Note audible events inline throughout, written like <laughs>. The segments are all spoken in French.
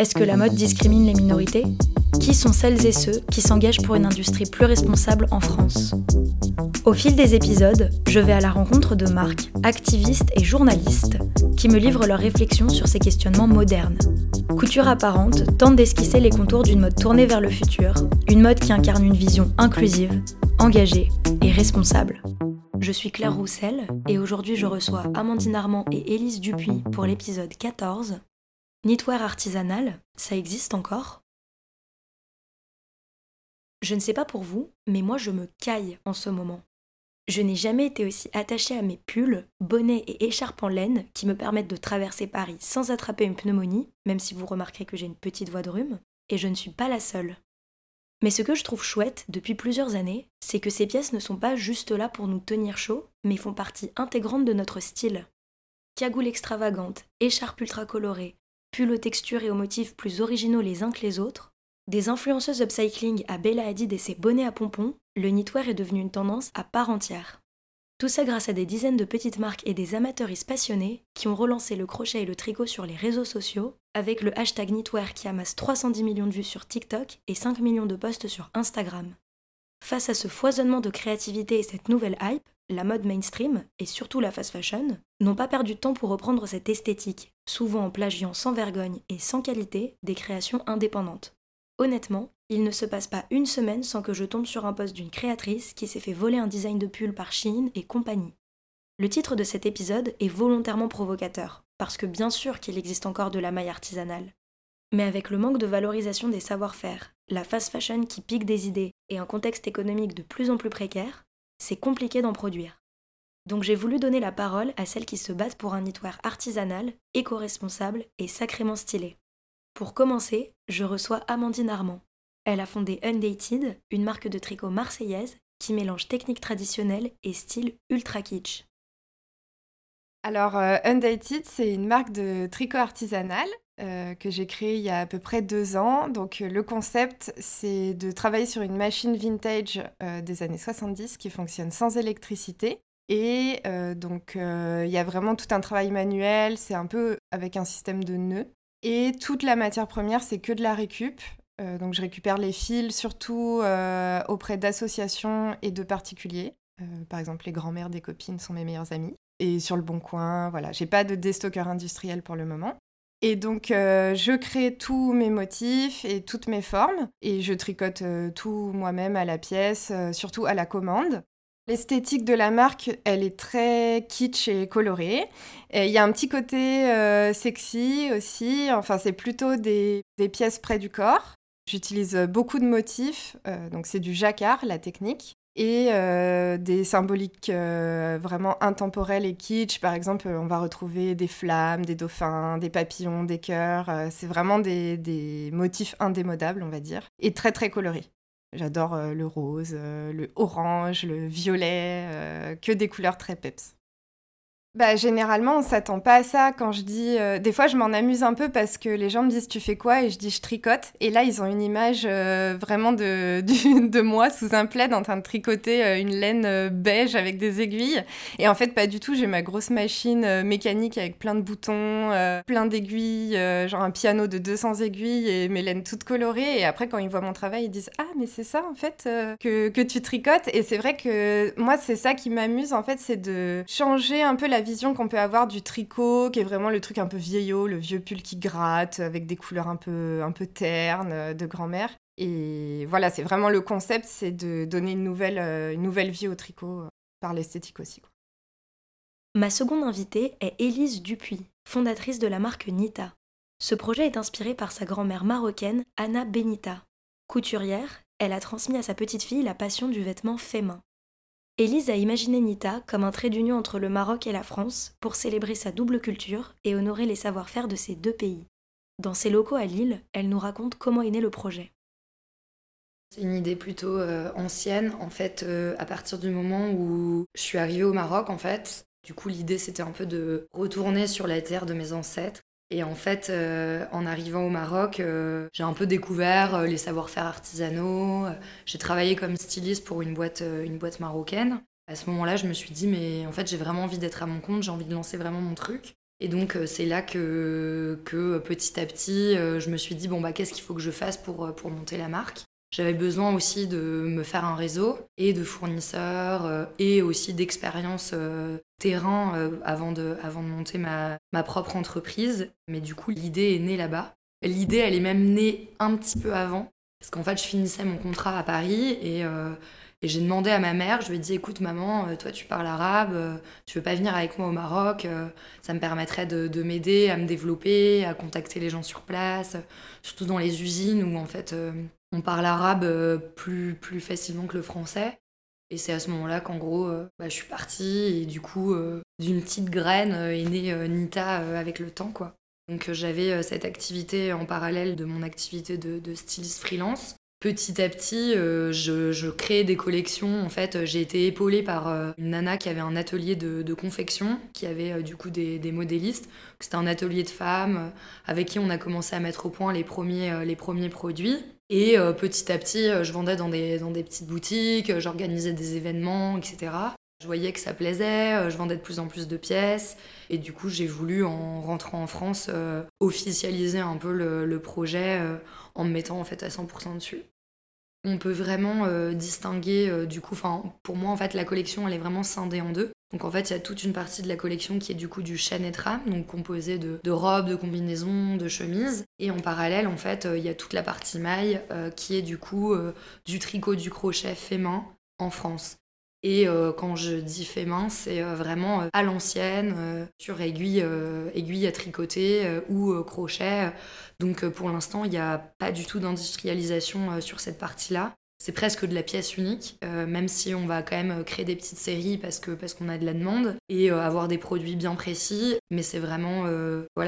Est-ce que la mode discrimine les minorités? Qui sont celles et ceux qui s'engagent pour une industrie plus responsable en France? Au fil des épisodes, je vais à la rencontre de marques, activistes et journalistes qui me livrent leurs réflexions sur ces questionnements modernes. Couture apparente tente d'esquisser les contours d'une mode tournée vers le futur, une mode qui incarne une vision inclusive, engagée et responsable. Je suis Claire Roussel et aujourd'hui je reçois Amandine Armand et Élise Dupuis pour l'épisode 14. Knitwear artisanal, ça existe encore? Je ne sais pas pour vous, mais moi je me caille en ce moment. Je n'ai jamais été aussi attachée à mes pulls, bonnets et écharpes en laine qui me permettent de traverser Paris sans attraper une pneumonie, même si vous remarquerez que j'ai une petite voix de rhume, et je ne suis pas la seule. Mais ce que je trouve chouette depuis plusieurs années, c'est que ces pièces ne sont pas juste là pour nous tenir chaud, mais font partie intégrante de notre style. Cagoule extravagante, écharpe ultra colorée, pulls aux textures et aux motifs plus originaux les uns que les autres, des influenceuses upcycling à Bella Hadid et ses bonnets à pompons, le knitwear est devenu une tendance à part entière. Tout ça grâce à des dizaines de petites marques et des amateuristes passionnés qui ont relancé le crochet et le tricot sur les réseaux sociaux, avec le hashtag knitwear qui amasse 310 millions de vues sur TikTok et 5 millions de posts sur Instagram. Face à ce foisonnement de créativité et cette nouvelle hype, la mode mainstream, et surtout la fast fashion, n'ont pas perdu de temps pour reprendre cette esthétique, souvent en plagiant sans vergogne et sans qualité des créations indépendantes. Honnêtement, il ne se passe pas une semaine sans que je tombe sur un post d'une créatrice qui s'est fait voler un design de pull par Shein et compagnie. Le titre de cet épisode est volontairement provocateur, parce que bien sûr qu'il existe encore de la maille artisanale. Mais avec le manque de valorisation des savoir-faire, la fast fashion qui pique des idées et un contexte économique de plus en plus précaire, c'est compliqué d'en produire. Donc j'ai voulu donner la parole à celles qui se battent pour un knitwear artisanal, éco-responsable et sacrément stylé. Pour commencer, je reçois Amandine Armand, elle a fondé Undated, une marque de tricot marseillaise qui mélange technique traditionnelle et style ultra kitsch. Alors, euh, Undated, c'est une marque de tricot artisanal euh, que j'ai créée il y a à peu près deux ans. Donc, euh, le concept, c'est de travailler sur une machine vintage des années 70 qui fonctionne sans électricité. Et donc, il y a vraiment tout un travail manuel, c'est un peu avec un système de nœuds. Et toute la matière première, c'est que de la récup. Euh, donc je récupère les fils surtout euh, auprès d'associations et de particuliers. Euh, par exemple, les grands-mères des copines sont mes meilleures amies. Et sur le bon coin, voilà, j'ai pas de déstockeur industriel pour le moment. Et donc, je crée tous mes motifs et toutes mes formes. Et je tricote tout moi-même à la pièce, surtout à la commande. L'esthétique de la marque, elle est très kitsch et colorée. Il y a un petit côté sexy aussi. Enfin, c'est plutôt des, pièces près du corps. J'utilise euh, beaucoup de motifs, euh, donc c'est du jacquard, la technique, et euh, des symboliques vraiment intemporelles et kitsch. Par exemple, on va retrouver des flammes, des dauphins, des papillons, des cœurs. c'est vraiment des, des, motifs indémodables, on va dire, et très très colorés. J'adore le rose, le orange, le violet, que des couleurs très peps. Bah, généralement, on s'attend pas à ça quand je dis. Euh, des fois, je m'en amuse un peu parce que les gens me disent Tu fais quoi? Et je dis Je tricote. Et là, ils ont une image euh, vraiment de, <laughs> de moi sous un plaid en train de tricoter euh, une laine beige avec des aiguilles. Et en fait, pas du tout. J'ai ma grosse machine mécanique avec plein de boutons, plein d'aiguilles, genre un piano de 200 aiguilles et mes laines toutes colorées. Et après, quand ils voient mon travail, ils disent Ah, mais c'est ça en fait que, que tu tricotes. Et c'est vrai que moi, c'est ça qui m'amuse en fait, c'est de changer un peu la vision qu'on peut avoir du tricot, qui est vraiment le truc un peu vieillot, le vieux pull qui gratte, avec des couleurs un peu, un peu ternes, euh, de grand-mère. Et voilà, c'est vraiment le concept, c'est de donner une nouvelle, euh, une vie au tricot euh, par l'esthétique aussi. Ma seconde invitée est Élise Dupuis, fondatrice de la marque Nita. Ce projet est inspiré par sa grand-mère marocaine, Anna Benita. Couturière, elle a transmis à sa petite fille la passion du vêtement fait main. Élise a imaginé Nita comme un trait d'union entre le Maroc et la France pour célébrer sa double culture et honorer les savoir-faire de ces deux pays. Dans ses locaux à Lille, elle nous raconte comment est né le projet. C'est une idée plutôt ancienne. En fait, à partir du moment où je suis arrivée au Maroc, en fait, du coup, l'idée, c'était un peu de retourner sur la terre de mes ancêtres. Et en fait, en arrivant au Maroc, j'ai un peu découvert les savoir-faire artisanaux. J'ai travaillé comme styliste pour une boîte, une boîte marocaine. À ce moment-là, je me suis dit, mais en fait, j'ai vraiment envie d'être à mon compte, j'ai envie de lancer vraiment mon truc. Et donc, euh, c'est là que, que petit à petit, euh, je me suis dit, bon, bah, qu'est-ce qu'il faut que je fasse pour, euh, pour monter la marque? J'avais besoin aussi de me faire un réseau et de fournisseurs et aussi d'expérience terrain avant, de, avant de monter ma, ma propre entreprise. Mais du coup, l'idée est née là-bas. L'idée, elle est même née un petit peu avant. Parce qu'en fait, je finissais mon contrat à Paris et et j'ai demandé à ma mère, je lui ai dit écoute maman, euh, toi tu parles arabe, euh, tu veux pas venir avec moi au Maroc, euh, ça me permettrait de, m'aider à me développer, à contacter les gens sur place, surtout dans les usines où en fait on parle arabe plus, plus facilement que le français. Et c'est à ce moment-là qu'en gros, bah, je suis partie et du coup, d'une petite graine est née Nita avec le temps quoi. Donc j'avais cette activité en parallèle de mon activité de, styliste freelance Petit à petit, euh, je, je, créais des collections. En fait, j'ai été épaulée par euh, une nana qui avait un atelier de, confection, qui avait euh, du coup des, modélistes. C'était un atelier de femmes avec qui on a commencé à mettre au point les premiers, les premiers produits. Et petit à petit, je vendais dans des, dans des petites boutiques, j'organisais des événements, etc. Je voyais que ça plaisait, je vendais de plus en plus de pièces. Et du coup, j'ai voulu, en rentrant en France, officialiser un peu le, le projet en me mettant en fait à 100% dessus. On peut vraiment euh, distinguer euh, du coup, pour moi en fait la collection elle est vraiment scindée en deux. Donc en fait il y a toute une partie de la collection qui est du coup du chaîne trame, donc composée de, robes, de combinaisons, de chemises. Et en parallèle en fait euh, il y a toute la partie maille qui est du coup du tricot, du crochet fait main en France. Et euh, quand je dis fait main, c'est euh, vraiment euh, à l'ancienne, sur aiguille, à tricoter ou crochet. Donc pour l'instant, il n'y a pas du tout d'industrialisation sur cette partie-là. C'est presque de la pièce unique, même si on va quand même créer des petites séries parce qu'on a de la demande et avoir des produits bien précis. Mais c'est vraiment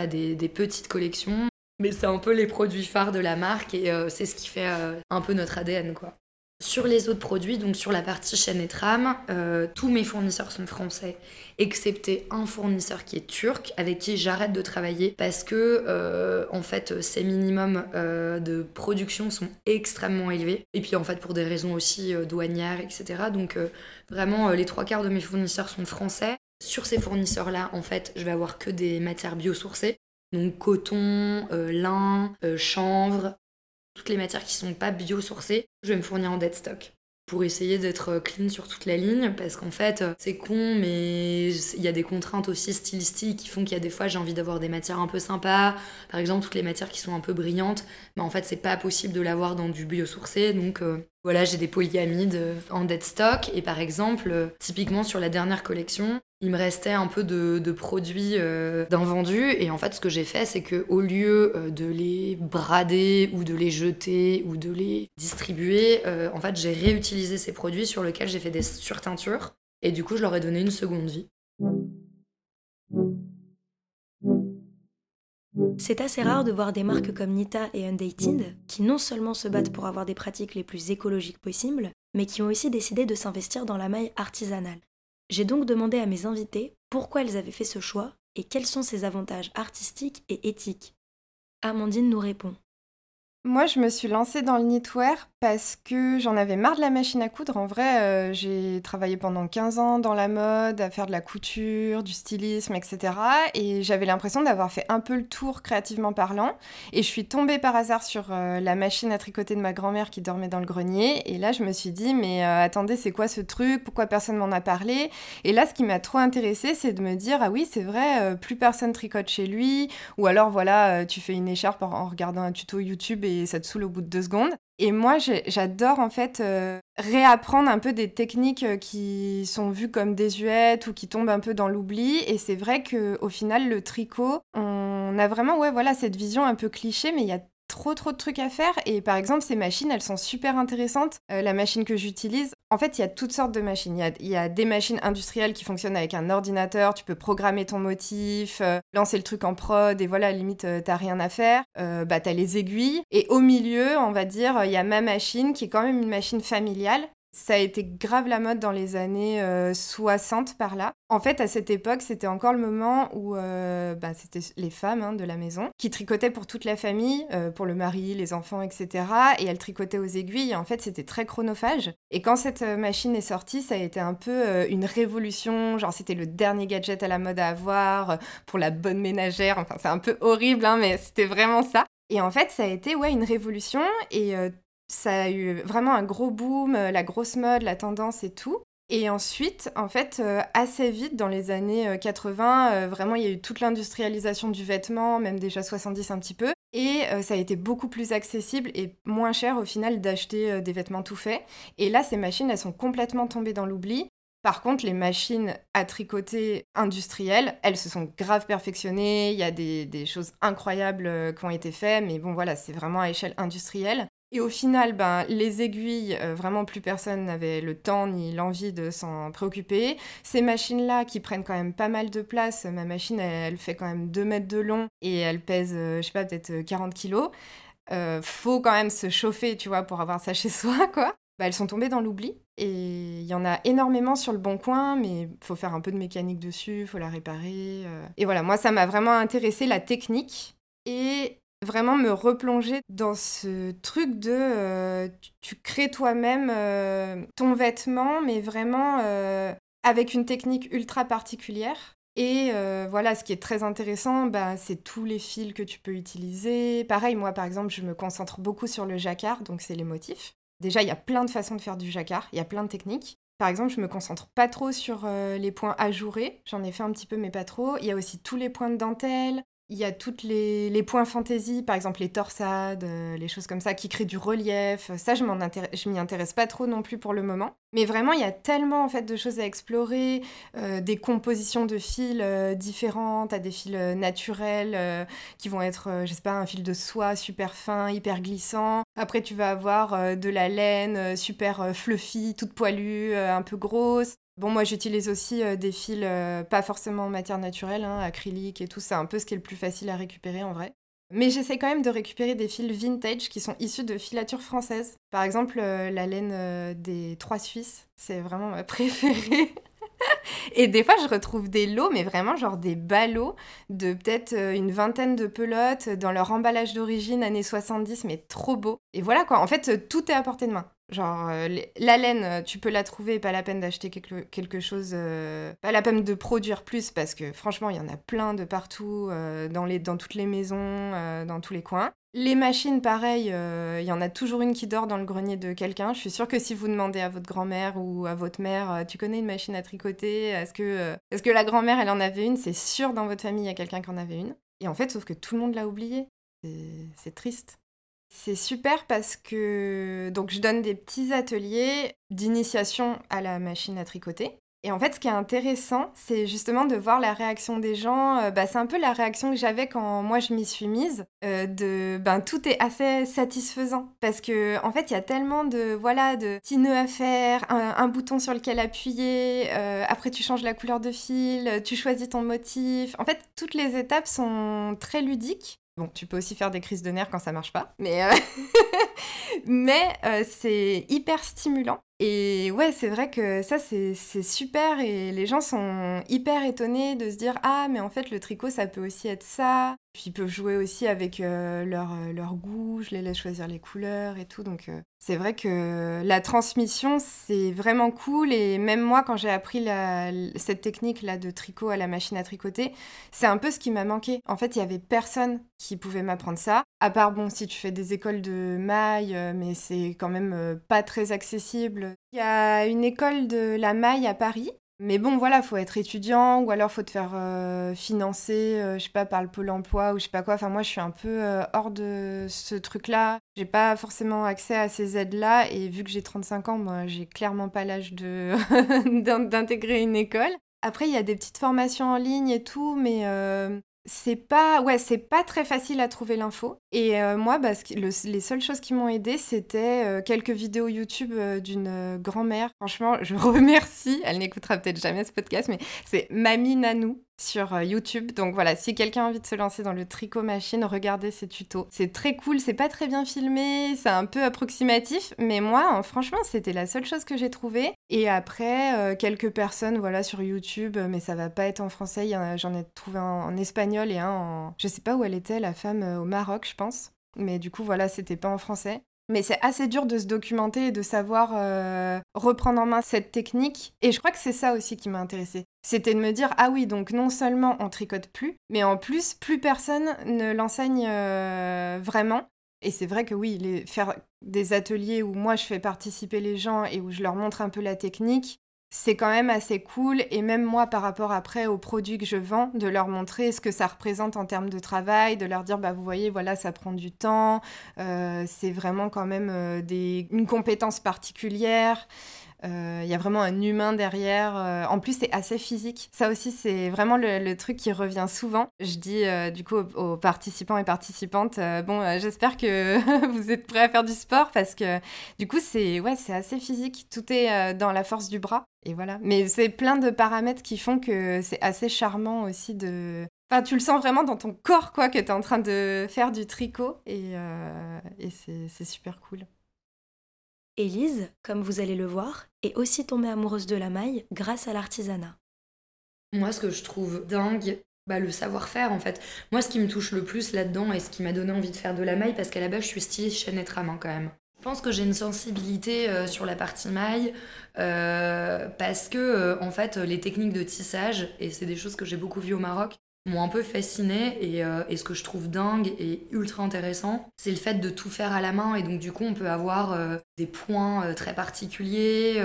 des, des, petites collections. Mais c'est un peu les produits phares de la marque et c'est ce qui fait un peu notre ADN quoi. Sur les autres produits, donc sur la partie chaîne et trame, euh, tous mes fournisseurs sont français, excepté un fournisseur qui est turc, avec qui j'arrête de travailler parce que euh, en fait ces minimums euh, de production sont extrêmement élevés. Et puis en fait pour des raisons aussi douanières, etc. Donc vraiment les trois quarts de mes fournisseurs sont français. Sur ces fournisseurs-là, en fait, je vais avoir que des matières biosourcées. Donc coton, lin, chanvre, toutes les matières qui sont pas biosourcées, je vais me fournir en dead stock pour essayer d'être euh, clean sur toute la ligne parce qu'en fait euh, c'est con mais il y a des contraintes aussi stylistiques qui font qu'il y a des fois j'ai envie d'avoir des matières un peu sympas. Par exemple toutes les matières qui sont un peu brillantes mais en fait c'est pas possible de l'avoir dans du biosourcé. Donc euh, voilà j'ai des polyamides en dead stock et par exemple typiquement sur la dernière collection il me restait un peu de, produits euh, d'invendus et en fait ce que j'ai fait c'est que au lieu euh, de les brader ou de les jeter ou de les distribuer euh, en fait j'ai réutilisé ces produits sur lesquels j'ai fait des surteintures et du coup je leur ai donné une seconde vie. C'est assez rare de voir des marques comme Nita et Undated qui non seulement se battent pour avoir des pratiques les plus écologiques possibles, mais qui ont aussi décidé de s'investir dans la maille artisanale. J'ai donc demandé à mes invités pourquoi elles avaient fait ce choix et quels sont ses avantages artistiques et éthiques. Amandine nous répond. Moi, je me suis lancée dans le knitwear parce que j'en avais marre de la machine à coudre. En vrai, euh, j'ai travaillé pendant 15 ans dans la mode, à faire de la couture, du stylisme, etc. Et j'avais l'impression d'avoir fait un peu le tour créativement parlant. Et je suis tombée par hasard sur euh, la machine à tricoter de ma grand-mère qui dormait dans le grenier. Et là, je me suis dit, mais euh, attendez, c'est quoi ce truc? Pourquoi personne m'en a parlé? Et là, ce qui m'a trop intéressée, c'est de me dire, ah oui, c'est vrai, plus personne tricote chez lui. Ou alors, voilà, tu fais une écharpe en regardant un tuto YouTube ça te saoule au bout de deux secondes. Et moi, j'adore en fait euh, réapprendre un peu des techniques euh, qui sont vues comme désuètes ou qui tombent un peu dans l'oubli. Et c'est vrai que au final, le tricot, on a vraiment ouais voilà cette vision un peu cliché, mais il y a trop trop de trucs à faire et par exemple ces machines elles sont super intéressantes. Euh, la machine que j'utilise, en fait il y a toutes sortes de machines. Il y a, des machines industrielles qui fonctionnent avec un ordinateur, tu peux programmer ton motif, euh, lancer le truc en prod et voilà limite euh, t'as rien à faire. bah t'as les aiguilles et au milieu on va dire il y a ma machine qui est quand même une machine familiale ça a été grave la mode dans les années 60 euh, par là. En fait, à cette époque, c'était encore le moment où euh, bah, c'était les femmes hein, de la maison qui tricotaient pour toute la famille, euh, pour le mari, les enfants, etc. Et elles tricotaient aux aiguilles. en fait, c'était très chronophage. Et quand cette machine est sortie, ça a été un peu une révolution. Genre, c'était le dernier gadget à la mode à avoir pour la bonne ménagère. Enfin, c'est un peu horrible, hein, mais c'était vraiment ça. Et en fait, ça a été ouais, une révolution et ça a eu vraiment un gros boom, euh, la grosse mode, la tendance et tout. Et ensuite, en fait, euh, assez vite, dans les années 80, euh, vraiment, il y a eu toute l'industrialisation du vêtement, même déjà 70 un petit peu. Et ça a été beaucoup plus accessible et moins cher au final d'acheter des vêtements tout faits. Et là, ces machines, elles sont complètement tombées dans l'oubli. Par contre, les machines à tricoter industrielles, elles se sont grave perfectionnées. Il y a des, des choses incroyables qui ont été faites, mais bon, voilà, c'est vraiment à échelle industrielle. Et au final, ben, les aiguilles, euh, vraiment plus personne n'avait le temps ni l'envie de s'en préoccuper. Ces machines-là qui prennent quand même pas mal de place, ma machine, elle, fait quand même 2 mètres de long et elle pèse, euh, je sais pas, peut-être 40 euh, kilos. faut quand même se chauffer, tu vois, pour avoir ça <laughs> chez soi, quoi. Bah, elles sont tombées dans l'oubli. Et il y en a énormément sur le bon coin, mais faut faire un peu de mécanique dessus, faut la réparer. Et voilà, moi, ça m'a vraiment intéressé la technique. Et vraiment me replonger dans ce truc de euh, tu, crées toi-même euh, ton vêtement, mais vraiment euh, avec une technique ultra particulière. Et voilà, ce qui est très intéressant, bah, c'est tous les fils que tu peux utiliser. Pareil, moi par exemple, je me concentre beaucoup sur le jacquard, donc c'est les motifs. Déjà, il y a plein de façons de faire du jacquard, il y a plein de techniques. Par exemple, je me concentre pas trop sur les points ajourés, j'en ai fait un petit peu mais pas trop. Il y a aussi tous les points de dentelle, il y a toutes les, points fantaisie, par exemple les torsades, euh, les choses comme ça, qui créent du relief. Ça, je m'y intéresse pas trop non plus pour le moment. Mais vraiment, il y a tellement de choses à explorer, euh, des compositions de fils euh, différentes, à des fils naturels qui vont être, je sais pas, un fil de soie super fin, hyper glissant. Après, tu vas avoir de la laine super fluffy, toute poilue, un peu grosse. Bon, moi j'utilise aussi euh, des fils euh, pas forcément en matière naturelle, hein, acrylique et tout, c'est un peu ce qui est le plus facile à récupérer en vrai. Mais j'essaie quand même de récupérer des fils vintage qui sont issus de filatures françaises. Par exemple, euh, la laine des Trois Suisses, c'est vraiment ma <laughs> préférée. Et des fois, je retrouve des lots, mais vraiment genre des ballots de peut-être une vingtaine de pelotes dans leur emballage d'origine années 70, mais trop beau. Et voilà quoi, en fait, tout est à portée de main. Genre, euh, la laine, euh, tu peux la trouver, pas la peine d'acheter quelque, chose, euh, pas la peine de produire plus, parce que franchement, il y en a plein de partout, dans, toutes les maisons, dans tous les coins. Les machines, pareil, il y en a toujours une qui dort dans le grenier de quelqu'un. Je suis sûre que si vous demandez à votre grand-mère ou à votre mère, tu connais une machine à tricoter Est-ce que, est que la grand-mère, elle en avait une? C'est sûr, dans votre famille, il y a quelqu'un qui en avait une. Et en fait, sauf que tout le monde l'a oublié. C'est triste. C'est super parce que donc je donne des petits ateliers d'initiation à la machine à tricoter. Et en fait, ce qui est intéressant, c'est justement de voir la réaction des gens. Euh, bah, c'est un peu la réaction que j'avais quand moi je m'y suis mise. Euh, de, ben tout est assez satisfaisant parce que en fait, il y a tellement de voilà de petits nœuds à faire, un, bouton sur lequel appuyer. Euh, après, tu changes la couleur de fil, tu choisis ton motif. En fait, toutes les étapes sont très ludiques. Bon, tu peux aussi faire des crises de nerfs quand ça marche pas, mais, euh, <laughs> mais euh, c'est hyper stimulant. Et ouais, c'est vrai que ça, c'est super et les gens sont hyper étonnés de se dire Ah, mais en fait, le tricot, ça peut aussi être ça. Puis ils peuvent jouer aussi avec euh, leur, euh, leur, goût, je les laisse choisir les couleurs et tout. Donc euh, c'est vrai que la transmission, c'est vraiment cool. Et même moi, quand j'ai appris cette technique-là de tricot à la machine à tricoter, c'est un peu ce qui m'a manqué. En fait, il y avait personne qui pouvait m'apprendre ça. À part, bon, si tu fais des écoles de maille, mais c'est quand même pas très accessible il y a une école de la maille à Paris. Mais bon, voilà, faut être étudiant ou alors faut te faire euh, financer, euh, je sais pas, par le Pôle emploi ou je sais pas quoi. Enfin, moi, je suis un peu euh, hors de ce truc-là. J'ai pas forcément accès à ces aides-là et vu que j'ai 35 ans, moi, j'ai clairement pas l'âge de <laughs> d'intégrer une école. Après, il y a des petites formations en ligne et tout, mais c'est pas ouais c'est pas très facile à trouver l'info. Et euh, moi bah, les seules choses qui m'ont aidé c'était euh, quelques vidéos YouTube euh, d'une grand-mère. Franchement je <laughs> remercie. Elle n'écoutera peut-être jamais ce podcast mais c'est Mamie Nanou sur YouTube. Donc voilà, si quelqu'un a envie de se lancer dans le tricot machine, regardez ces tutos. C'est très cool, c'est pas très bien filmé, c'est un peu approximatif, mais moi, franchement, c'était la seule chose que j'ai trouvée. Et après, quelques personnes, voilà, sur YouTube, mais ça va pas être en français. J'en ai trouvé un en espagnol et un en. Je sais pas où elle était, la femme au Maroc, je pense. Mais du coup, voilà, c'était pas en français. Mais c'est assez dur de se documenter et de savoir euh, reprendre en main cette technique. Et je crois que c'est ça aussi qui m'a intéressée. C'était de me dire, ah oui, donc non seulement on tricote plus, mais en plus, plus personne ne l'enseigne euh, vraiment. Et c'est vrai que oui, faire des ateliers où moi je fais participer les gens et où je leur montre un peu la technique, c'est quand même assez cool. Et même moi, par rapport après aux produits que je vends, de leur montrer ce que ça représente en termes de travail, de leur dire, bah, vous voyez, voilà, ça prend du temps, euh, c'est vraiment quand même euh, des, une compétence particulière. Il euh, y a vraiment un humain derrière. Euh, en plus, c'est assez physique. Ça aussi, c'est vraiment le, truc qui revient souvent. Je dis euh, du coup aux, participants et participantes, bon, j'espère que <laughs> vous êtes prêts à faire du sport parce que du coup, c'est ouais, c'est assez physique. Tout est dans la force du bras. Et voilà. Mais c'est plein de paramètres qui font que c'est assez charmant aussi de, Enfin, tu le sens vraiment dans ton corps, quoi, que tu es en train de faire du tricot. Et, et c'est super cool. Élise, comme vous allez le voir, est aussi tombée amoureuse de la maille grâce à l'artisanat. Moi, ce que je trouve dingue, bah, le savoir-faire en fait. Moi, ce qui me touche le plus là-dedans et ce qui m'a donné envie de faire de la maille, parce qu'à la base, je suis styliste chaînette main quand même. Je pense que j'ai une sensibilité euh, sur la partie maille euh, parce que euh, en fait les techniques de tissage et c'est des choses que j'ai beaucoup vues au Maroc m'ont un peu fasciné euh, et, ce que je trouve dingue et ultra intéressant, c'est le fait de tout faire à la main et donc du coup on peut avoir euh, des points euh, très particuliers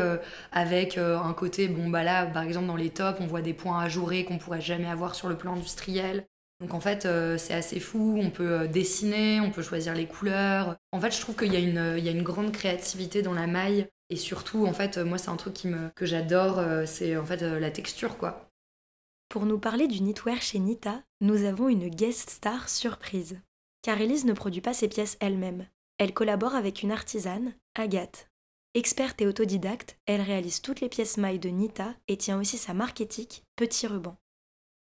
avec un côté, bon bah là par exemple dans les tops on voit des points ajourés qu'on pourrait jamais avoir sur le plan industriel. Donc en fait c'est assez fou, on peut dessiner, on peut choisir les couleurs. En fait je trouve qu'il y, a une, il y a une grande créativité dans la maille et surtout en fait moi c'est un truc me, que j'adore, c'est en fait la texture quoi. Pour nous parler du knitwear chez Nita, nous avons une guest star surprise. Car Elise ne produit pas ses pièces elle-même. Elle collabore avec une artisane, Agathe. Experte et autodidacte, elle réalise toutes les pièces mailles de Nita et tient aussi sa marque éthique Petit Ruban.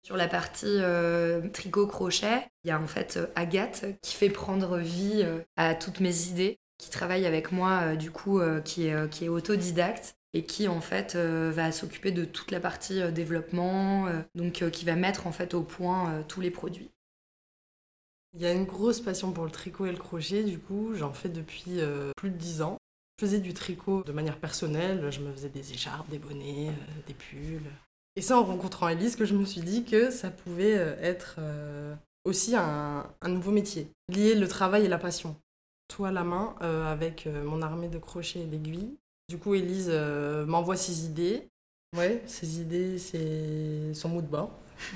Sur la partie euh, tricot-crochet, il y a en fait euh, Agathe qui fait prendre vie euh, à toutes mes idées, qui travaille avec moi du coup, qui est autodidacte et qui en fait euh, va s'occuper de toute la partie euh, développement, euh, donc qui va mettre en fait au point tous les produits. Il y a une grosse passion pour le tricot et le crochet, du coup j'en fais depuis plus de 10 ans. Je faisais du tricot de manière personnelle, je me faisais des écharpes, des bonnets, des pulls. Et c'est en rencontrant Elise que je me suis dit que ça pouvait être aussi un, un nouveau métier, lier le travail et la passion. Tout à la main, avec mon armée de crochets et d'aiguilles, du coup, Elise euh, m'envoie ses idées. Ouais, ses idées, c'est son mot de bord. <laughs>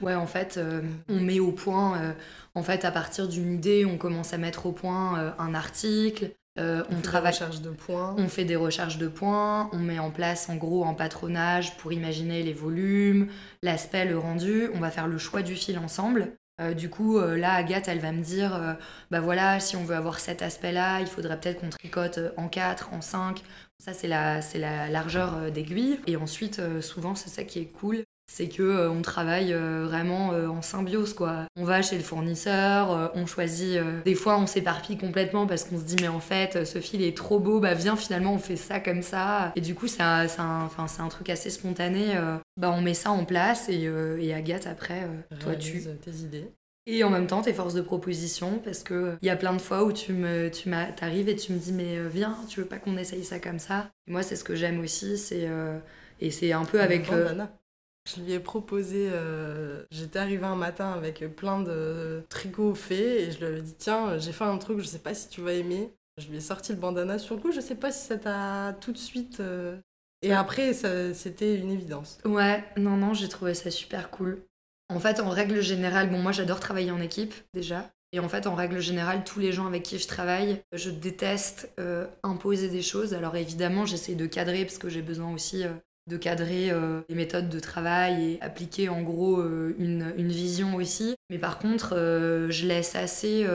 Ouais, en fait, euh, on met au point, euh, en fait, à partir d'une idée, on commence à mettre au point un article. on, on travaille. Des de points. On fait des recherches de points. On met en place, en gros, un patronage pour imaginer les volumes, l'aspect, le rendu. On va faire le choix du fil ensemble. Euh, du coup, euh, là, Agathe, elle va me dire, euh, bah voilà, si on veut avoir cet aspect-là, il faudrait peut-être qu'on tricote en 4, en 5. Ça, c'est la, la largeur d'aiguille. Et ensuite, souvent, c'est ça qui est cool, c'est que euh, on travaille euh, vraiment euh, en symbiose quoi. On va chez le fournisseur, on choisit des fois on s'éparpille complètement parce qu'on se dit mais en fait ce fil est trop beau, bah viens finalement on fait ça comme ça et du coup c'est un, enfin, un truc assez spontané, bah on met ça en place et, et Agathe après toi tu tes idées. Et en même temps, tes forces de proposition, parce que il y a plein de fois où tu me, tu arrives et tu me dis mais viens, tu veux pas qu'on essaye ça comme ça? moi, c'est ce que j'aime aussi, c'est et c'est un peu avec. Je lui ai proposé, euh, j'étais arrivée un matin avec plein de tricots faits et je lui avais dit tiens, j'ai fait un truc, je sais pas si tu vas aimer. Je lui ai sorti le bandana sur le coup, je sais pas si ça t'a tout de suite. Euh, et après, c'était une évidence. Ouais, non, non, j'ai trouvé ça super cool. En fait, en règle générale, bon, moi j'adore travailler en équipe déjà. Et en fait, en règle générale, tous les gens avec qui je travaille, je déteste euh, imposer des choses. Alors évidemment, j'essaie de cadrer parce que j'ai besoin aussi de cadrer les méthodes de travail et appliquer en gros une, une, vision aussi. Mais par contre, je laisse assez...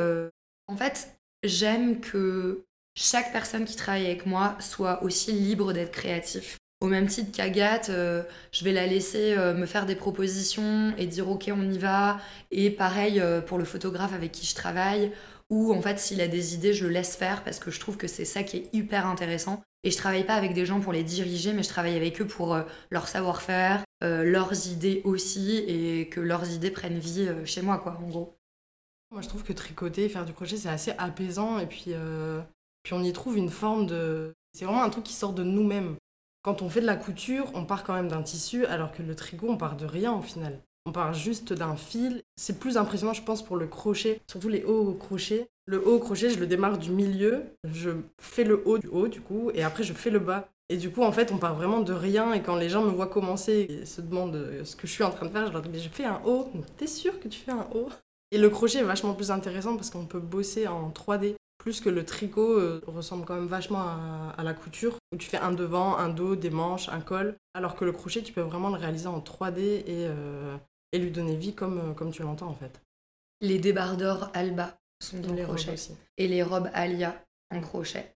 En fait, j'aime que chaque personne qui travaille avec moi soit aussi libre d'être créatif. Au même titre qu'Agathe, euh, je vais la laisser euh, me faire des propositions et dire ok on y va. Et pareil euh, pour le photographe avec qui je travaille, ou en fait s'il a des idées je le laisse faire parce que je trouve que c'est ça qui est hyper intéressant. Et je travaille pas avec des gens pour les diriger, mais je travaille avec eux pour leur savoir-faire, leurs idées aussi, et que leurs idées prennent vie chez moi quoi en gros. Moi je trouve que tricoter, faire du crochet c'est assez apaisant et puis, puis on y trouve une forme de... C'est vraiment un truc qui sort de nous-mêmes. Quand on fait de la couture, on part quand même d'un tissu, alors que le tricot, on part de rien au final. On part juste d'un fil. C'est plus impressionnant, je pense, pour le crochet, surtout les hauts crochets. Le haut crochet, je le démarre du milieu, je fais le haut du haut, du coup, et après je fais le bas. Et du coup, en fait, on part vraiment de rien. Et quand les gens me voient commencer et se demandent ce que je suis en train de faire, je leur dis Mais je fais un haut. T'es sûr que tu fais un haut? Et le crochet est vachement plus intéressant parce qu'on peut bosser en 3D plus que le tricot euh, ressemble quand même vachement à, la couture, où tu fais un devant, un dos, des manches, un col, alors que le crochet, tu peux vraiment le réaliser en 3D et, euh, et lui donner vie comme, euh, comme tu l'entends en fait. Les débardeurs Alba sont dans les crochet aussi. Et les robes Alia en crochet.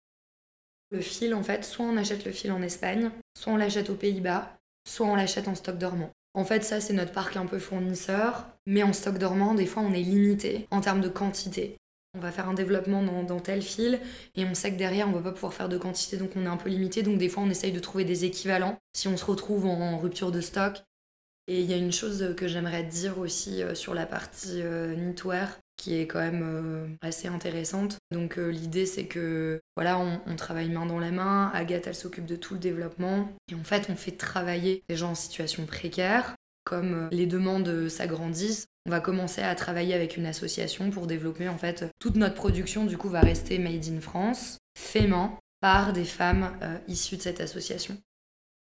Le fil, en fait, soit on achète le fil en Espagne, soit on l'achète aux Pays-Bas, soit on l'achète en stock dormant. En fait, ça, c'est notre parc un peu fournisseur, mais en stock dormant, des fois, on est limité en termes de quantité on va faire un développement dans, tel fil et on sait que derrière on va pas pouvoir faire de quantité donc on est un peu limité donc des fois on essaye de trouver des équivalents si on se retrouve en, rupture de stock et il y a une chose que j'aimerais dire aussi euh, sur la partie euh, knitwear qui est quand même euh, assez intéressante. Donc l'idée c'est que voilà, on, travaille main dans la main, Agathe elle s'occupe de tout le développement et en fait on fait travailler des gens en situation précaire comme les demandes s'agrandissent, on va commencer à travailler avec une association pour développer en fait toute notre production du coup va rester made in France, fait par des femmes euh, issues de cette association.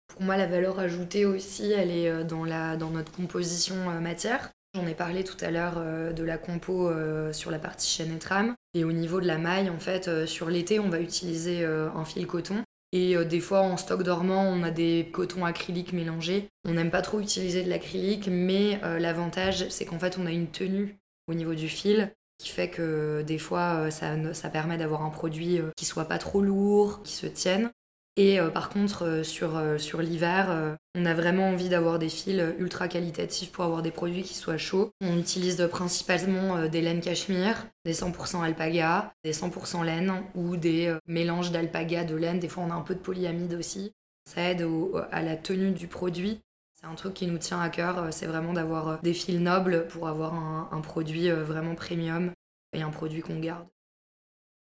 Pour moi, la valeur ajoutée aussi, elle est euh, dans, la, dans notre composition euh, matière. J'en ai parlé tout à l'heure de la compo sur la partie chaîne et trame. Et au niveau de la maille, en fait, sur l'été, on va utiliser un fil coton et euh, des fois, en stock dormant, on a des cotons acryliques mélangés. On n'aime pas trop utiliser de l'acrylique, mais euh, l'avantage, c'est qu'en fait, on a une tenue au niveau du fil qui fait que des fois, euh, ça, ça permet d'avoir un produit qui soit pas trop lourd, qui se tienne. Et euh, par contre, euh, sur, euh, sur l'hiver, on a vraiment envie d'avoir des fils ultra qualitatifs pour avoir des produits qui soient chauds. On utilise principalement des laines cachemire, des 100% alpaga, des 100% laine ou des mélanges d'alpaga, de laine. Des fois, on a un peu de polyamide aussi. Ça aide à la tenue du produit. C'est un truc qui nous tient à cœur, c'est vraiment d'avoir des fils nobles pour avoir un produit vraiment premium et un produit qu'on garde.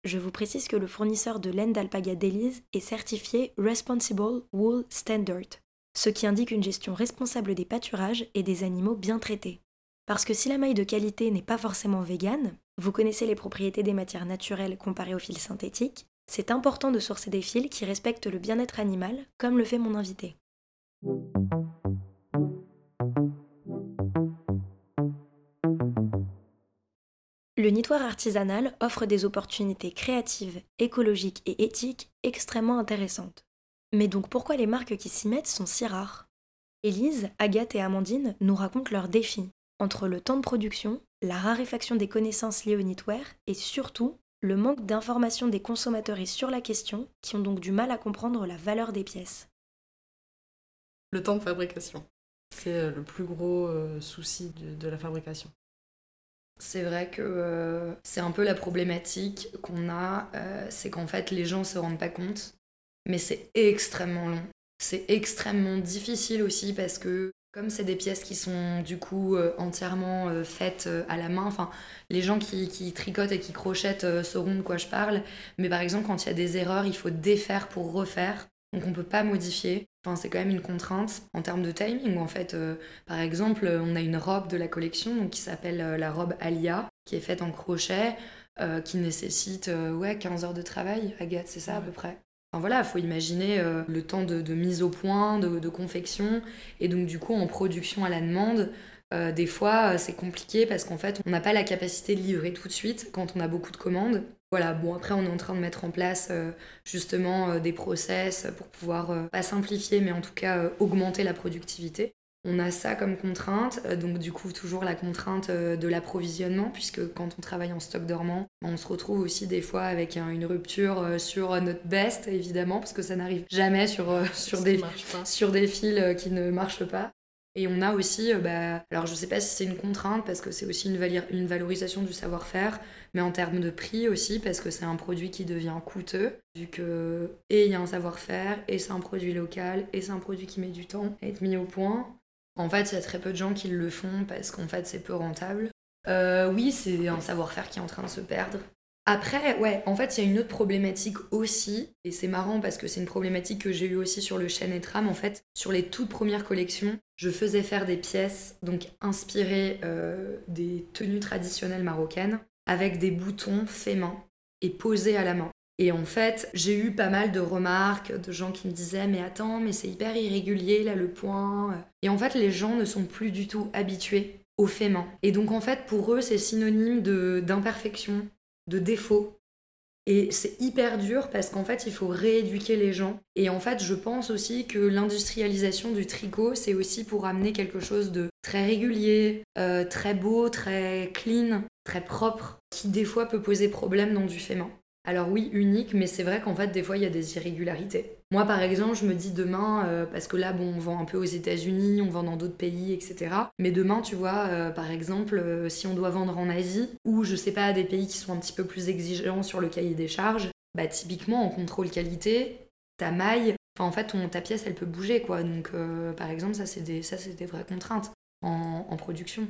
Je vous précise que le fournisseur de laine d'alpaga d'Elise est certifié Responsible Wool Standard, ce qui indique une gestion responsable des pâturages et des animaux bien traités. Parce que si la maille de qualité n'est pas forcément végane, vous connaissez les propriétés des matières naturelles comparées aux fils synthétiques, c'est important de sourcer des fils qui respectent le bien-être animal, comme le fait mon invité. Le knitwear artisanal offre des opportunités créatives, écologiques et éthiques extrêmement intéressantes. Mais donc pourquoi les marques qui s'y mettent sont si rares? Élise, Agathe et Amandine nous racontent leurs défis, entre le temps de production, la raréfaction des connaissances liées au knitwear et surtout le manque d'informations des consommateurs sur la question qui ont donc du mal à comprendre la valeur des pièces. Le temps de fabrication. C'est euh, le plus gros euh, souci de la fabrication. C'est vrai que euh, c'est un peu la problématique qu'on a, euh, c'est qu'en fait les gens se rendent pas compte, mais c'est extrêmement long. C'est extrêmement difficile aussi parce que comme c'est des pièces qui sont du coup euh, entièrement faites à la main, enfin les gens qui, qui, tricotent et qui crochettent sauront de quoi je parle, mais par exemple quand il y a des erreurs, il faut défaire pour refaire. Donc on peut pas modifier. Enfin, c'est quand même une contrainte en termes de timing. En fait, euh, par exemple, on a une robe de la collection donc, qui s'appelle euh, la robe Alia, qui est faite en crochet, euh, qui nécessite ouais, 15 heures de travail. Agathe, c'est ça à peu près? Enfin voilà, il faut imaginer le temps de, mise au point, de, de, confection. Et donc du coup, en production à la demande, des fois, c'est compliqué parce qu'en fait, on n'a pas la capacité de livrer tout de suite quand on a beaucoup de commandes. Voilà, bon, après, on est en train de mettre en place justement des process pour pouvoir, pas simplifier, mais en tout cas augmenter la productivité. On a ça comme contrainte, euh, donc du coup toujours la contrainte euh, de l'approvisionnement, puisque quand on travaille en stock dormant, on se retrouve aussi des fois avec une rupture euh, sur notre best, évidemment, parce que ça n'arrive jamais sur, sur, des, sur des fils qui ne marchent pas. Et on a aussi, bah, alors je sais pas si c'est une contrainte, parce que c'est aussi une, une valorisation du savoir-faire, mais en termes de prix aussi, parce que c'est un produit qui devient coûteux, vu que, et il y a un savoir-faire, et c'est un produit local, et c'est un produit qui met du temps à être mis au point. En fait, il y a très peu de gens qui le font parce qu'en fait, c'est peu rentable. Euh, oui, c'est un savoir-faire qui est en train de se perdre. Après, ouais, en fait, il y a une autre problématique aussi, et c'est marrant parce que c'est une problématique que j'ai eue aussi sur le chêne et tram. En fait, sur les toutes premières collections, je faisais faire des pièces donc inspirées euh, des tenues traditionnelles marocaines avec des boutons faits main et posés à la main. Et en fait, j'ai eu pas mal de remarques de gens qui me disaient Mais attends, mais c'est hyper irrégulier là le point. Et en fait, les gens ne sont plus du tout habitués au fait main. Et donc en fait, pour eux, c'est synonyme d'imperfection, de, défaut. Et c'est hyper dur parce qu'en fait, il faut rééduquer les gens. Et en fait, je pense aussi que l'industrialisation du tricot, c'est aussi pour amener quelque chose de très régulier, euh, très beau, très clean, très propre, qui des fois peut poser problème dans du fait main. Alors oui, unique, mais c'est vrai qu'en fait, des fois, il y a des irrégularités. Moi, par exemple, je me dis demain, euh, parce que là, on vend un peu aux États-Unis, on vend dans d'autres pays, etc. Mais demain, tu vois, euh, par exemple, euh, si on doit vendre en Asie, ou je sais pas, des pays qui sont un petit peu plus exigeants sur le cahier des charges, bah typiquement, en contrôle qualité, ta maille, enfin, en fait, ta pièce, elle peut bouger, quoi. Donc, par exemple, ça, c'est des vraies contraintes en production.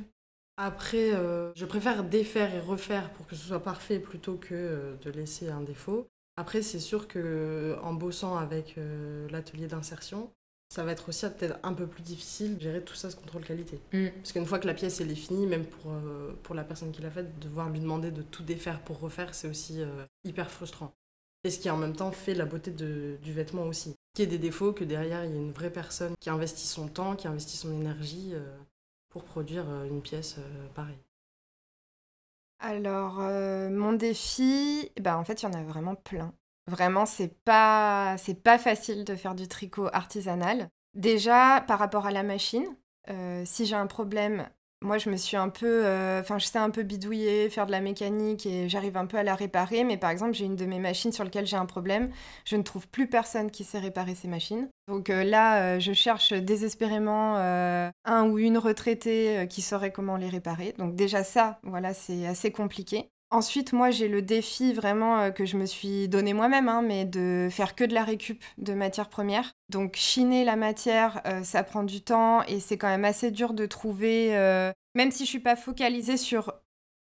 Après, euh, je préfère défaire et refaire pour que ce soit parfait plutôt que euh, de laisser un défaut. Après, c'est sûr que en bossant avec euh, l'atelier d'insertion, ça va être aussi peut-être un peu plus difficile de gérer tout ça, ce contrôle qualité. Mm. Parce qu'une fois que la pièce elle est finie, même pour, pour la personne qui l'a faite, devoir lui demander de tout défaire pour refaire, c'est aussi hyper frustrant. Et ce qui en même temps fait la beauté de, du vêtement aussi. Qu'il y ait des défauts, que derrière il y ait une vraie personne qui investit son temps, qui investit son énergie pour produire euh, une pièce euh, pareille Alors, euh, mon défi, bah, en fait, il y en a vraiment plein. Vraiment, c'est pas, c'est pas facile de faire du tricot artisanal. Déjà, par rapport à la machine, si j'ai un problème moi, je me suis un peu. Euh, enfin, je sais un peu bidouiller, faire de la mécanique et j'arrive un peu à la réparer. Mais par exemple, j'ai une de mes machines sur laquelle j'ai un problème. Je ne trouve plus personne qui sait réparer ces machines. Donc euh, là, euh, je cherche désespérément un ou une retraitée qui saurait comment les réparer. Donc déjà, ça, voilà, c'est assez compliqué. Ensuite, moi, j'ai le défi vraiment euh, que je me suis donné moi-même, hein, mais de faire que de la récup de matières premières. Donc, chiner la matière, euh, ça prend du temps et c'est quand même assez dur de trouver, euh, même si je suis pas focalisée sur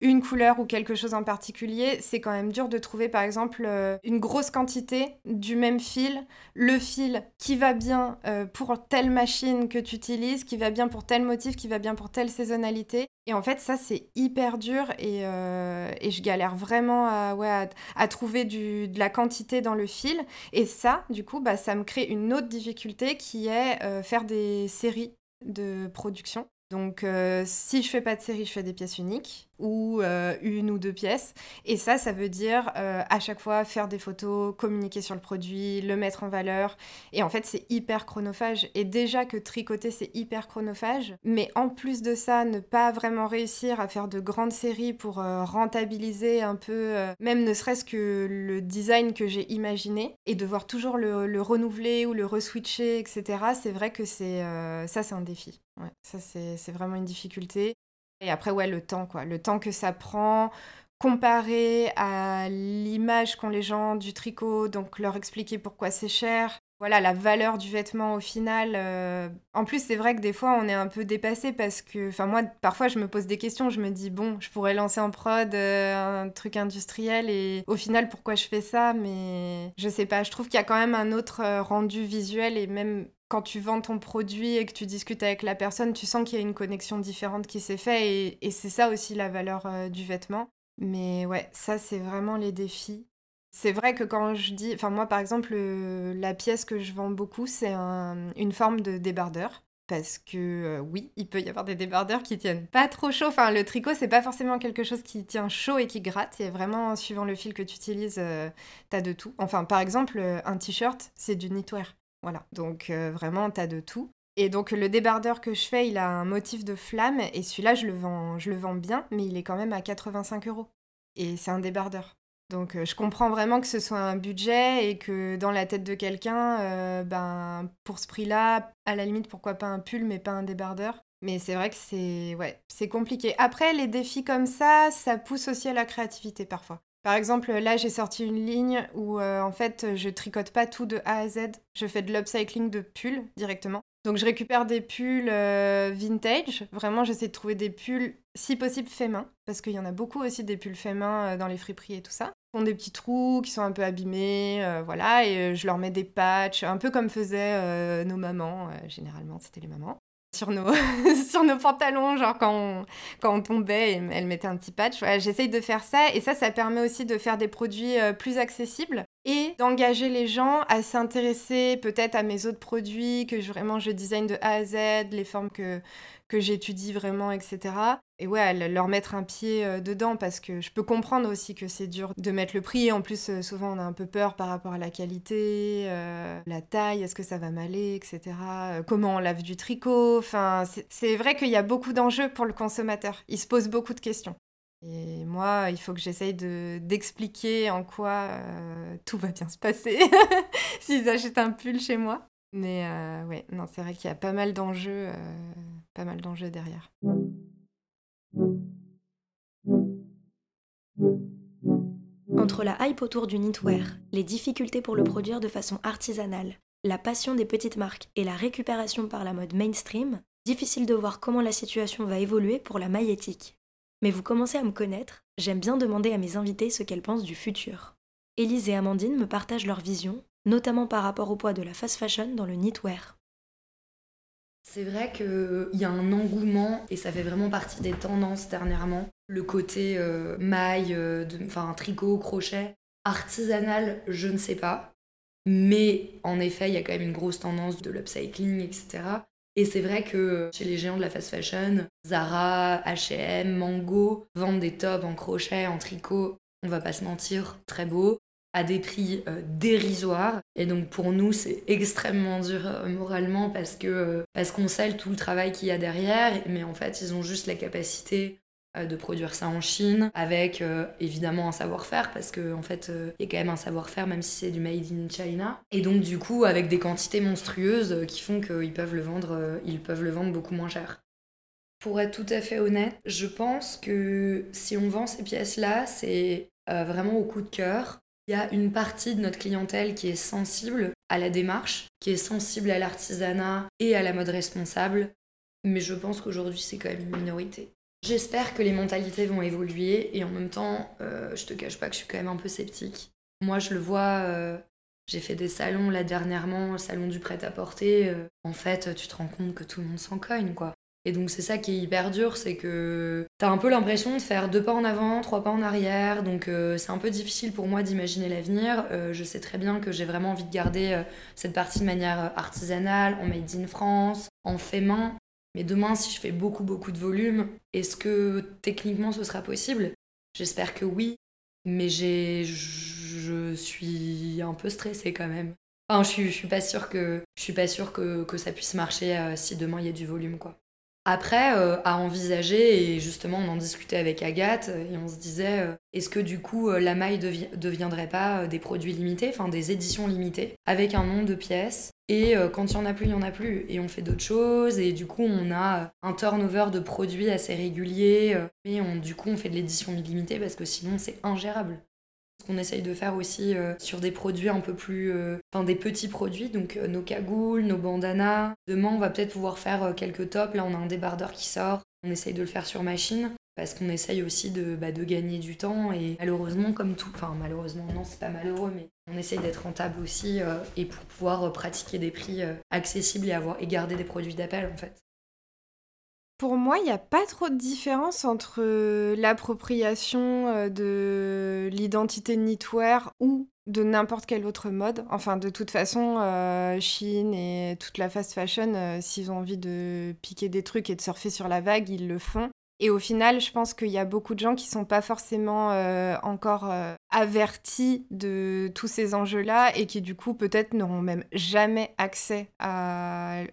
une couleur ou quelque chose en particulier, c'est quand même dur de trouver par exemple euh, une grosse quantité du même fil, le fil qui va bien euh, pour telle machine que tu utilises, qui va bien pour tel motif, qui va bien pour telle saisonnalité. Et en fait, ça, c'est hyper dur et, euh, je galère vraiment à, à, trouver du, de la quantité dans le fil. Et ça, du coup, bah, ça me crée une autre difficulté qui est faire des séries de production. Donc, si je fais pas de série, je fais des pièces uniques ou euh, une ou deux pièces. Et ça, ça veut dire euh, à chaque fois faire des photos, communiquer sur le produit, le mettre en valeur. Et en fait, c'est hyper chronophage. Et déjà que tricoter, c'est hyper chronophage. Mais en plus de ça, ne pas vraiment réussir à faire de grandes séries pour euh, rentabiliser un peu, même ne serait-ce que le design que j'ai imaginé, et devoir toujours le, renouveler ou le reswitcher, etc. C'est vrai que c'est ça, c'est un défi. Ça, c'est vraiment une difficulté. Et après, ouais, le temps, quoi. Le temps que ça prend, comparé à l'image qu'ont les gens du tricot, donc leur expliquer pourquoi c'est cher. Voilà, la valeur du vêtement au final. Euh, en plus, c'est vrai que des fois, on est un peu dépassé parce que, enfin, moi, parfois, je me pose des questions. Je me dis, bon, je pourrais lancer en prod euh, un truc industriel et au final, pourquoi je fais ça? Mais je sais pas, je trouve qu'il y a quand même un autre euh, rendu visuel et même quand tu vends ton produit et que tu discutes avec la personne, tu sens qu'il y a une connexion différente qui s'est faite et, c'est ça aussi la valeur euh, du vêtement. Mais ouais, ça c'est vraiment les défis. C'est vrai que quand je dis, enfin moi par exemple, la pièce que je vends beaucoup, c'est une forme de débardeur parce que oui, il peut y avoir des débardeurs qui tiennent pas trop chaud. Enfin, le tricot, c'est pas forcément quelque chose qui tient chaud et qui gratte. C'est vraiment suivant le fil que tu utilises, tu as de tout. Enfin, par exemple, un t-shirt, c'est du knitwear. Voilà, donc vraiment, tu as de tout. Et donc le débardeur que je fais, il a un motif de flamme et celui-là, je le vends, je le vends bien, mais il est quand même à 85 euros. Et c'est un débardeur. Donc euh, je comprends vraiment que ce soit un budget et que dans la tête de quelqu'un, euh, ben pour ce prix-là, à la limite pourquoi pas un pull mais pas un débardeur. Mais c'est vrai que c'est ouais, c'est compliqué. Après les défis comme ça, ça pousse aussi à la créativité parfois. Par exemple, là, j'ai sorti une ligne où, euh, en fait, je tricote pas tout de A à Z. Je fais de l'upcycling de pulls directement. Donc, je récupère des pulls vintage. Vraiment, j'essaie de trouver des pulls, si possible, faits main. Parce qu'il y en a beaucoup aussi des pulls faits main dans les friperies et tout ça ont des petits trous, qui sont un peu abîmés, euh, voilà, et euh, je leur mets des patchs, un peu comme faisaient euh, nos mamans, généralement c'était les mamans, sur nos, <laughs> sur nos pantalons, genre quand on, quand on tombait, elles mettaient un petit patch. J'essaye de faire ça, et ça, ça permet aussi de faire des produits plus accessibles et d'engager les gens à s'intéresser peut-être à mes autres produits, que vraiment je design de A à Z, les formes que, que j'étudie vraiment, etc. Et ouais, leur mettre un pied euh, dedans parce que je peux comprendre aussi que c'est dur de mettre le prix. En plus, euh, souvent, on a un peu peur par rapport à la qualité, euh, la taille, est-ce que ça va m'aller, etc. comment on lave du tricot. Enfin, c'est vrai qu'il y a beaucoup d'enjeux pour le consommateur. Il se pose beaucoup de questions. Et moi, il faut que j'essaye d'expliquer en quoi tout va bien se passer <laughs> s'ils achètent un pull chez moi. Mais ouais, non, c'est vrai qu'il y a pas mal d'enjeux, pas mal d'enjeux derrière. Entre la hype autour du knitwear, les difficultés pour le produire de façon artisanale, la passion des petites marques et la récupération par la mode mainstream, difficile de voir comment la situation va évoluer pour la maille éthique. Mais vous commencez à me connaître, j'aime bien demander à mes invités ce qu'elles pensent du futur. Élise et Amandine me partagent leur vision notamment par rapport au poids de la fast fashion dans le knitwear. C'est vrai qu'il y a un engouement et ça fait vraiment partie des tendances dernièrement. Le côté euh, maille, euh, enfin tricot, crochet, artisanal, je ne sais pas. Mais en effet, il y a quand même une grosse tendance de l'upcycling, etc. Et c'est vrai que chez les géants de la fast fashion, Zara, HM, Mango vendent des tops en crochet, en tricot, on va pas se mentir, très beau à des prix euh, dérisoires. Et donc pour nous, c'est extrêmement dur euh, moralement parce que euh, parce qu'on sait tout le travail qu'il y a derrière, mais en fait, ils ont juste la capacité de produire ça en Chine avec évidemment un savoir-faire parce qu'en en fait il y a quand même un savoir-faire même si c'est du made in China et donc du coup avec des quantités monstrueuses qui font qu'ils peuvent le vendre ils peuvent le vendre beaucoup moins cher. Pour être tout à fait honnête, je pense que si on vend ces pièces là, c'est vraiment au coup de cœur il y a une partie de notre clientèle qui est sensible à la démarche, qui est sensible à l'artisanat et à la mode responsable, mais je pense qu'aujourd'hui c'est quand même une minorité. J'espère que les mentalités vont évoluer et en même temps, euh, je te cache pas que je suis quand même un peu sceptique. Moi je le vois, euh, j'ai fait des salons là dernièrement, le salon du prêt-à-porter. Euh, en fait, tu te rends compte que tout le monde s'en cogne quoi. Et donc c'est ça qui est hyper dur, c'est que t'as un peu l'impression de faire deux pas en avant, trois pas en arrière, donc euh, c'est un peu difficile pour moi d'imaginer l'avenir. Euh, je sais très bien que j'ai vraiment envie de garder euh, cette partie de manière artisanale, en made in France, en fait main. Mais demain, si je fais beaucoup beaucoup de volume, est-ce que techniquement ce sera possible? J'espère que oui, mais j'ai, je suis un peu stressée quand même. Enfin, je, je suis pas sûre que je suis pas sûre que, que ça puisse marcher si demain il y a du volume quoi. Après, euh, à envisager, et justement on en discutait avec Agathe, et on se disait, euh, est-ce que du coup euh, la maille deviendrait pas des produits limités, enfin des éditions limitées, avec un nombre de pièces, et quand il y en a plus, il y en a plus, et on fait d'autres choses, et du coup on a un turnover de produits assez régulier, mais on, du coup on fait de l'édition limitée parce que sinon c'est ingérable. Qu'on essaye de faire aussi euh, sur des produits un peu plus. Euh, enfin, des petits produits, donc euh, nos cagoules, nos bandanas. Demain, on va peut-être pouvoir faire quelques tops. Là, on a un débardeur qui sort. On essaye de le faire sur machine parce qu'on essaye aussi de, bah, de gagner du temps et malheureusement comme tout, enfin malheureusement non c'est pas malheureux mais on essaye d'être rentable aussi et pour pouvoir pratiquer des prix accessibles et avoir et garder des produits d'appel en fait. Pour moi, il n'y a pas trop de différence entre euh, l'appropriation euh, de l'identité knitwear ou de n'importe quel autre mode. Enfin, de toute façon, euh, Chine et toute la fast fashion, s'ils ont envie de piquer des trucs et de surfer sur la vague, ils le font. Et au final, je pense qu'il y a beaucoup de gens qui sont pas forcément euh, encore euh, avertis de tous ces enjeux-là et qui du coup peut-être n'auront même jamais accès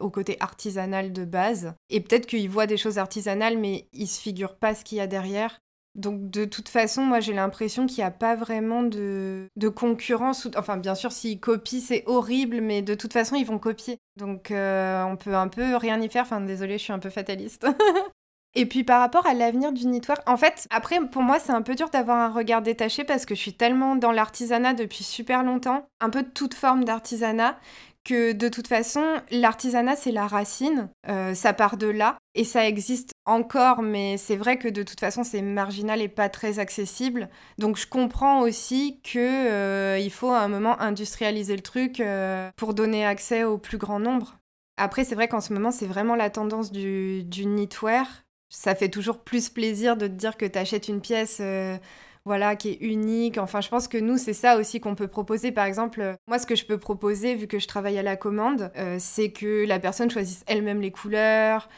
au côté artisanal de base. Et peut-être qu'ils voient des choses artisanales, mais ils se figurent pas ce qu'il y a derrière. Donc de toute façon, moi j'ai l'impression qu'il n'y a pas vraiment de, concurrence. Enfin bien sûr, s'ils copient, c'est horrible, mais de toute façon, ils vont copier. Donc euh, on peut un peu rien y faire. Enfin désolé, je suis un peu fataliste. <laughs> Et puis par rapport à l'avenir du knitwear, en fait, après pour moi c'est un peu dur d'avoir un regard détaché parce que je suis tellement dans l'artisanat depuis super longtemps, un peu de toute forme d'artisanat, que de toute façon l'artisanat c'est la racine, euh, ça part de là et ça existe encore, mais c'est vrai que de toute façon c'est marginal et pas très accessible. Donc je comprends aussi que euh, il faut à un moment industrialiser le truc euh, pour donner accès au plus grand nombre. Après, c'est vrai qu'en ce moment, c'est vraiment la tendance du, du knitwear ça fait toujours plus plaisir de te dire que tu achètes une pièce euh, voilà qui est unique. Enfin, je pense que nous c'est ça aussi qu'on peut proposer par exemple euh, moi ce que je peux proposer vu que je travaille à la commande, euh, c'est que la personne choisisse elle-même les couleurs,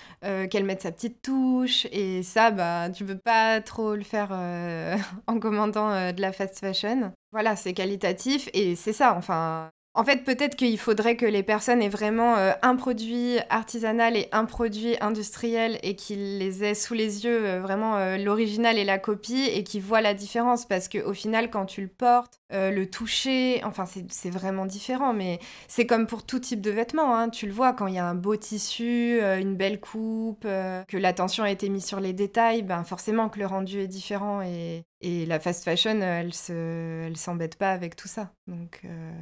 qu'elle mette sa petite touche et ça bah tu peux pas trop le faire <laughs> en commandant de la fast fashion. Voilà, c'est qualitatif et c'est ça enfin en fait, peut-être qu'il faudrait que les personnes aient vraiment euh, un produit artisanal et un produit industriel et qu'ils les aient sous les yeux, euh, vraiment euh, l'original et la copie, et qu'ils voient la différence. Parce qu'au final, quand tu le portes, le toucher, enfin, c'est vraiment différent. Mais c'est comme pour tout type de vêtements. Hein. Tu le vois, quand il y a un beau tissu, une belle coupe, que l'attention a été mise sur les détails, ben forcément que le rendu est différent. Et, et la fast fashion, elle se, elle s'embête pas avec tout ça. Donc euh,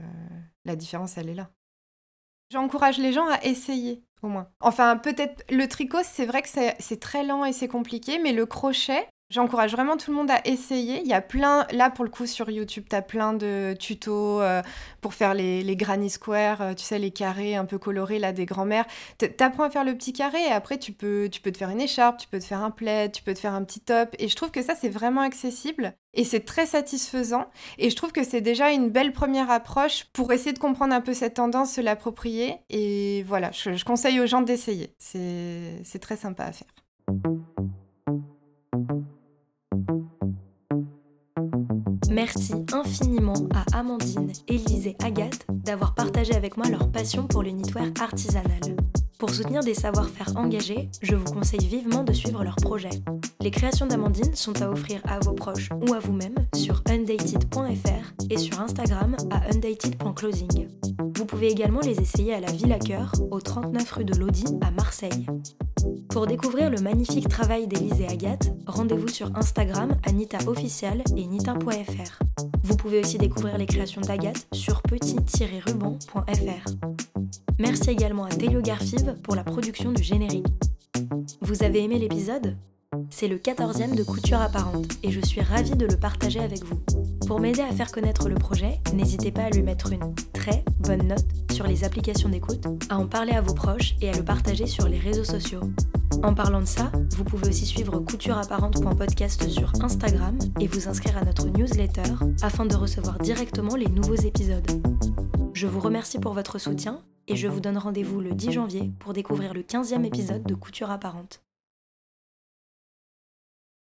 la différence, elle est là. J'encourage les gens à essayer, au moins. Enfin, peut-être le tricot, c'est vrai que c'est très lent et c'est compliqué, mais le crochet, J'encourage vraiment tout le monde à essayer. Il y a plein, là pour le coup sur YouTube, tu as plein de tutos euh, pour faire les, granny squares, euh, tu sais, les carrés un peu colorés là des grands-mères. T'apprends à faire le petit carré et après tu peux, tu peux te faire une écharpe, tu peux te faire un plaid, tu peux te faire un petit top. Et je trouve que ça c'est vraiment accessible et c'est très satisfaisant. Et je trouve que c'est déjà une belle première approche pour essayer de comprendre un peu cette tendance, se l'approprier. Et voilà, je, je conseille aux gens d'essayer. C'est très sympa à faire. Merci infiniment à Amandine, Élise et Agathe d'avoir partagé avec moi leur passion pour le knitwear artisanal. Pour soutenir des savoir-faire engagés, je vous conseille vivement de suivre leurs projets. Les créations d'Amandine sont à offrir à vos proches ou à vous-même sur undated.fr et sur Instagram à undated.closing. Vous pouvez également les essayer à la Villa Cœur, au 39 rue de Lodi à Marseille. Pour découvrir le magnifique travail d'Élise et Agathe, rendez-vous sur Instagram à Nita Official et nita.fr. Vous pouvez aussi découvrir les créations d'Agathe sur petit-ruban.fr. Merci également à Telio Garfive pour la production du générique. Vous avez aimé l'épisode? C'est le 14e de Couture Apparente et je suis ravie de le partager avec vous. Pour m'aider à faire connaître le projet, n'hésitez pas à lui mettre une très bonne note sur les applications d'écoute, à en parler à vos proches et à le partager sur les réseaux sociaux. En parlant de ça, vous pouvez aussi suivre coutureapparente.podcast sur Instagram et vous inscrire à notre newsletter afin de recevoir directement les nouveaux épisodes. Je vous remercie pour votre soutien et je vous donne rendez-vous le 10 janvier pour découvrir le 15e épisode de Couture Apparente.